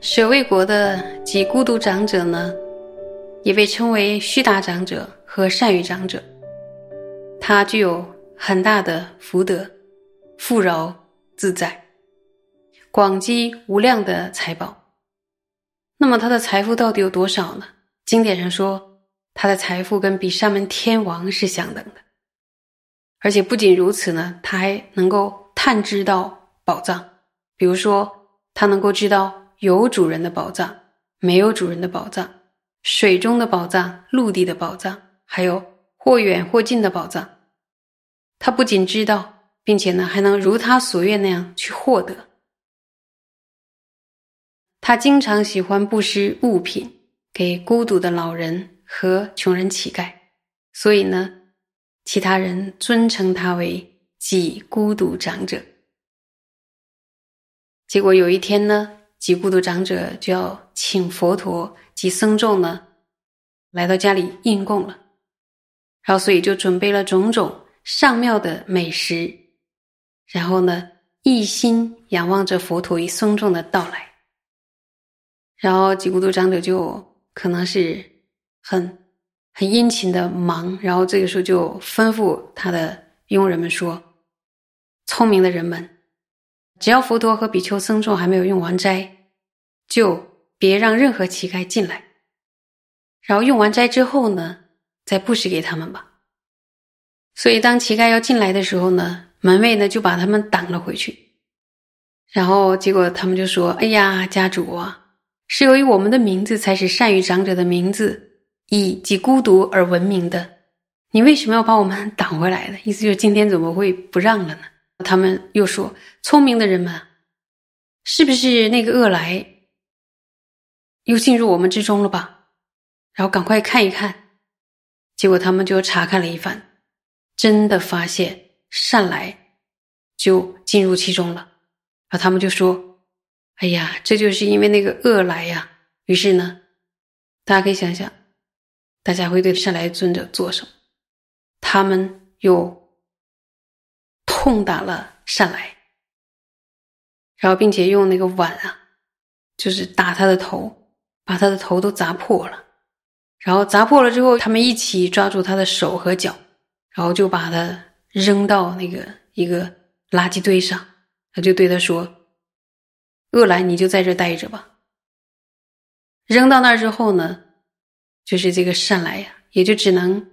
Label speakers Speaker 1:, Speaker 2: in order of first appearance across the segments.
Speaker 1: 舍卫国的几孤独长者呢，也被称为须达长者和善于长者。他具有很大的福德，富饶自在，广积无量的财宝。那么他的财富到底有多少呢？经典上说，他的财富跟比沙门天王是相等的。而且不仅如此呢，他还能够探知到宝藏，比如说他能够知道。有主人的宝藏，没有主人的宝藏，水中的宝藏，陆地的宝藏，还有或远或近的宝藏，他不仅知道，并且呢，还能如他所愿那样去获得。他经常喜欢布施物品给孤独的老人和穷人乞丐，所以呢，其他人尊称他为“济孤独长者”。结果有一天呢。及孤独长者就要请佛陀及僧众呢，来到家里应供了，然后所以就准备了种种上妙的美食，然后呢一心仰望着佛陀与僧众的到来，然后及孤独长者就可能是很很殷勤的忙，然后这个时候就吩咐他的佣人们说：“聪明的人们，只要佛陀和比丘僧众还没有用完斋。”就别让任何乞丐进来，然后用完斋之后呢，再布施给他们吧。所以当乞丐要进来的时候呢，门卫呢就把他们挡了回去。然后结果他们就说：“哎呀，家主啊，是由于我们的名字才是善于长者的名字，以及孤独而闻名的。你为什么要把我们挡回来呢？意思就是今天怎么会不让了呢？”他们又说：“聪明的人们，是不是那个恶来？”又进入我们之中了吧？然后赶快看一看，结果他们就查看了一番，真的发现善来就进入其中了。然后他们就说：“哎呀，这就是因为那个恶来呀。”于是呢，大家可以想想，大家会对善来尊者做什么？他们又痛打了善来，然后并且用那个碗啊，就是打他的头。把他的头都砸破了，然后砸破了之后，他们一起抓住他的手和脚，然后就把他扔到那个一个垃圾堆上。他就对他说：“恶来，你就在这待着吧。”扔到那儿之后呢，就是这个善来呀，也就只能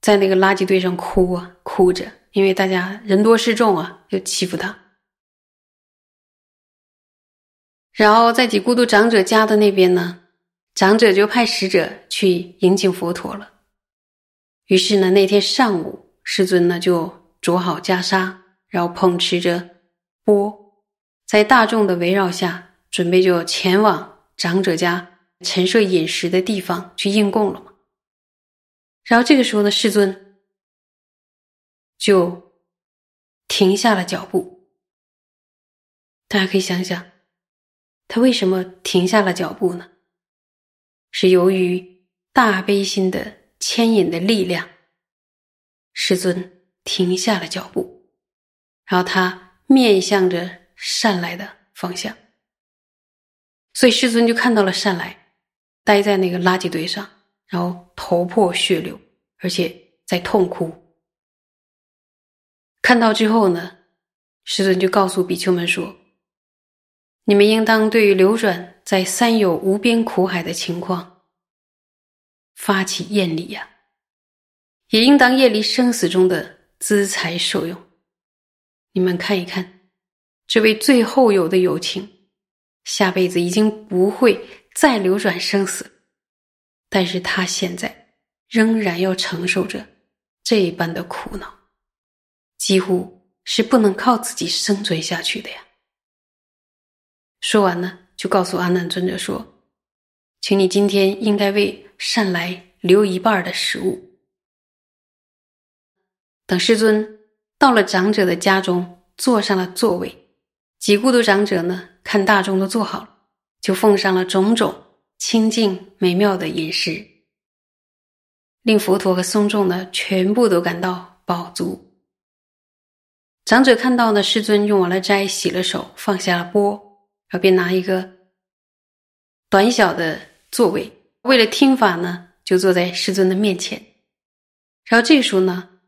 Speaker 1: 在那个垃圾堆上哭啊，哭着，因为大家人多势众啊，就欺负他。然后在几孤独长者家的那边呢，长者就派使者去迎请佛陀了。于是呢，那天上午，世尊呢就着好袈裟，然后捧持着钵，在大众的围绕下，准备就前往长者家陈设饮食的地方去应供了嘛。然后这个时候呢，世尊就停下了脚步。大家可以想想。他为什么停下了脚步呢？是由于大悲心的牵引的力量。师尊停下了脚步，然后他面向着善来的方向，所以师尊就看到了善来待在那个垃圾堆上，然后头破血流，而且在痛哭。看到之后呢，师尊就告诉比丘们说。你们应当对于流转在三有无边苦海的情况发起厌离呀，也应当厌离生死中的资财受用。你们看一看，这位最后有的友情，下辈子已经不会再流转生死，但是他现在仍然要承受着这般的苦恼，几乎是不能靠自己生存下去的呀。说完呢，就告诉阿难尊者说：“请你今天应该为善来留一半的食物。等师尊到了长者的家中，坐上了座位，几孤独长者呢，看大众都做好了，就奉上了种种清净美妙的饮食，令佛陀和僧众呢，全部都感到饱足。长者看到呢，世尊用完了斋，洗了手，放下了钵，然后便拿一个短小的座位，为了听法呢，就坐在世尊的面前。然后这个时候呢，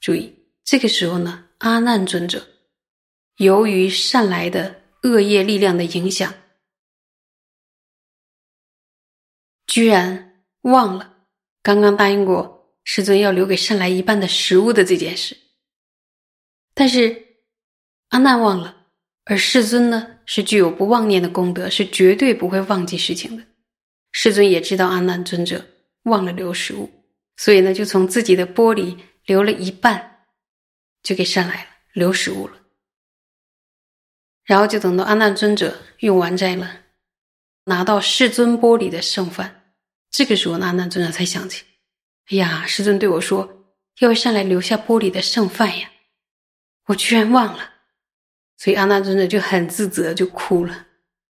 Speaker 1: 注意，这个时候呢，阿难尊者。由于善来的恶业力量的影响，居然忘了刚刚答应过世尊要留给善来一半的食物的这件事。但是阿难忘了，而世尊呢是具有不忘念的功德，是绝对不会忘记事情的。世尊也知道阿难尊者忘了留食物，所以呢就从自己的钵里留了一半，就给善来了留食物了。然后就等到阿难尊者用完斋了，拿到世尊钵里的剩饭，这个时候阿难尊者才想起：哎呀，世尊对我说要上来留下钵里的剩饭呀，我居然忘了。所以阿难尊者就很自责，就哭了。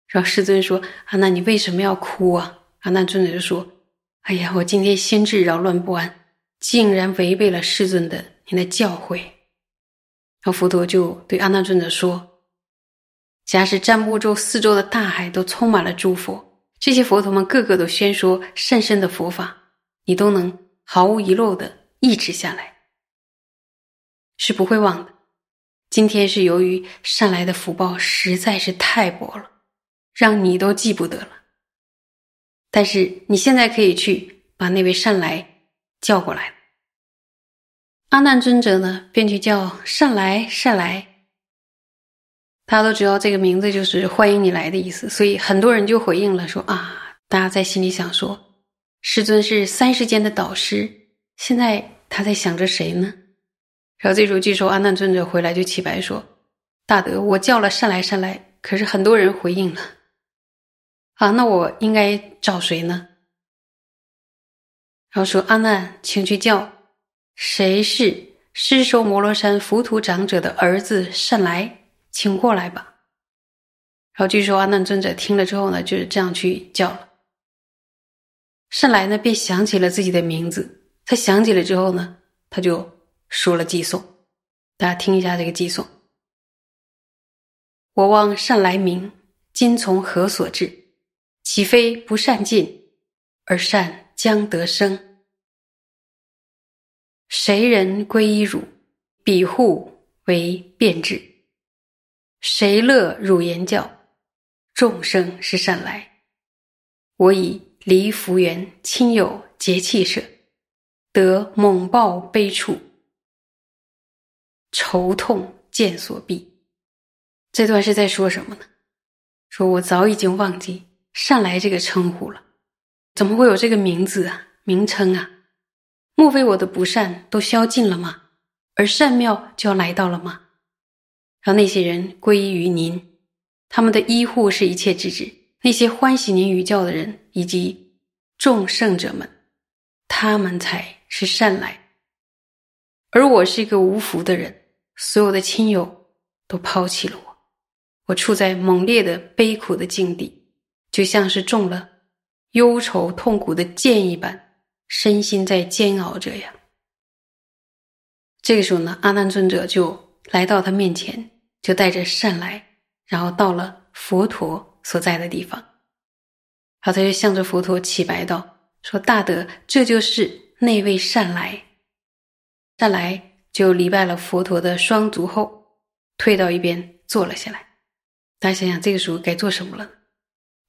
Speaker 1: 然后世尊说：“阿难，你为什么要哭啊？”阿难尊者就说：“哎呀，我今天心智扰乱不安，竟然违背了世尊的您的教诲。”然后佛陀就对阿难尊者说。假使占卜州四周的大海都充满了诸佛，这些佛陀们个个都宣说甚深的佛法，你都能毫无遗漏的抑制下来，是不会忘的。今天是由于善来的福报实在是太薄了，让你都记不得了。但是你现在可以去把那位善来叫过来。阿难尊者呢，便去叫善来，善来。大家都知道这个名字就是欢迎你来的意思，所以很多人就回应了说啊，大家在心里想说，师尊是三世间的导师，现在他在想着谁呢？然后这时候据说阿难尊者回来就起白说，大德，我叫了善来善来，可是很多人回应了，啊，那我应该找谁呢？然后说阿难，请去叫谁是狮首摩罗山浮屠长者的儿子善来。请过来吧。然后据说阿难尊者听了之后呢，就是这样去叫了。善来呢，便想起了自己的名字。他想起了之后呢，他就说了寄颂。大家听一下这个寄颂：我望善来名，今从何所至？岂非不善尽，而善将得生？谁人归依汝？彼户为变质。谁乐汝言教？众生是善来。我以离福缘亲友结气舍，得猛暴悲处，愁痛见所避。这段是在说什么呢？说我早已经忘记善来这个称呼了，怎么会有这个名字啊？名称啊？莫非我的不善都消尽了吗？而善妙就要来到了吗？让那些人归依于您，他们的医护是一切之指。那些欢喜您语教的人以及众圣者们，他们才是善来。而我是一个无福的人，所有的亲友都抛弃了我，我处在猛烈的悲苦的境地，就像是中了忧愁痛苦的箭一般，身心在煎熬着呀。这个时候呢，阿难尊者就。来到他面前，就带着善来，然后到了佛陀所在的地方，然后他就向着佛陀起白道：“说大德，这就是那位善来。”善来就礼拜了佛陀的双足后，退到一边坐了下来。大家想想，这个时候该做什么了？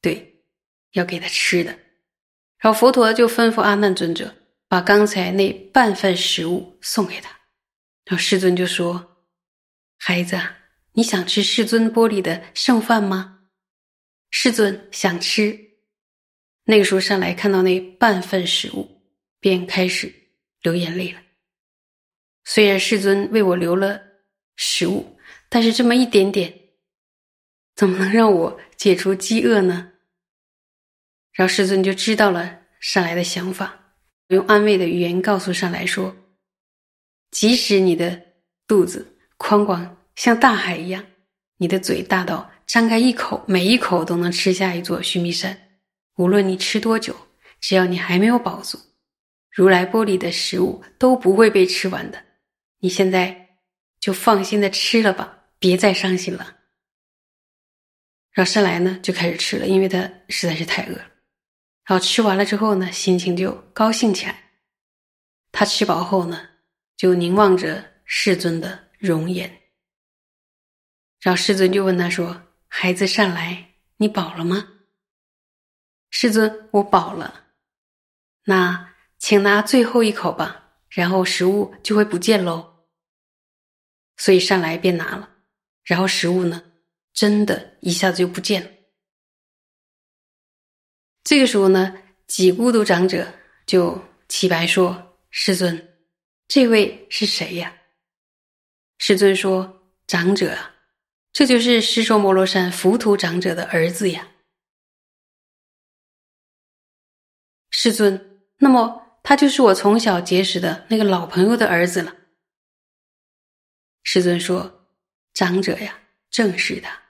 Speaker 1: 对，要给他吃的。然后佛陀就吩咐阿难尊者把刚才那半份食物送给他。然后世尊就说。孩子，你想吃世尊钵里的剩饭吗？世尊想吃。那个时候上来看到那半份食物，便开始流眼泪了。虽然世尊为我留了食物，但是这么一点点，怎么能让我解除饥饿呢？然后世尊就知道了上来的想法，用安慰的语言告诉上来说：“即使你的肚子……”宽广像大海一样，你的嘴大到张开一口，每一口都能吃下一座须弥山。无论你吃多久，只要你还没有饱足，如来钵里的食物都不会被吃完的。你现在就放心的吃了吧，别再伤心了。然后善来呢就开始吃了，因为他实在是太饿了。然后吃完了之后呢，心情就高兴起来。他吃饱后呢，就凝望着世尊的容颜。然后师尊就问他说：“孩子善来，你饱了吗？”师尊，我饱了。那请拿最后一口吧，然后食物就会不见喽。所以善来便拿了，然后食物呢，真的一下子就不见了。这个时候呢，几孤独长者就起白说：“师尊，这位是谁呀？”师尊说：“长者啊。”这就是师说摩罗山浮屠长者的儿子呀，师尊。那么他就是我从小结识的那个老朋友的儿子了。师尊说：“长者呀，正是他。”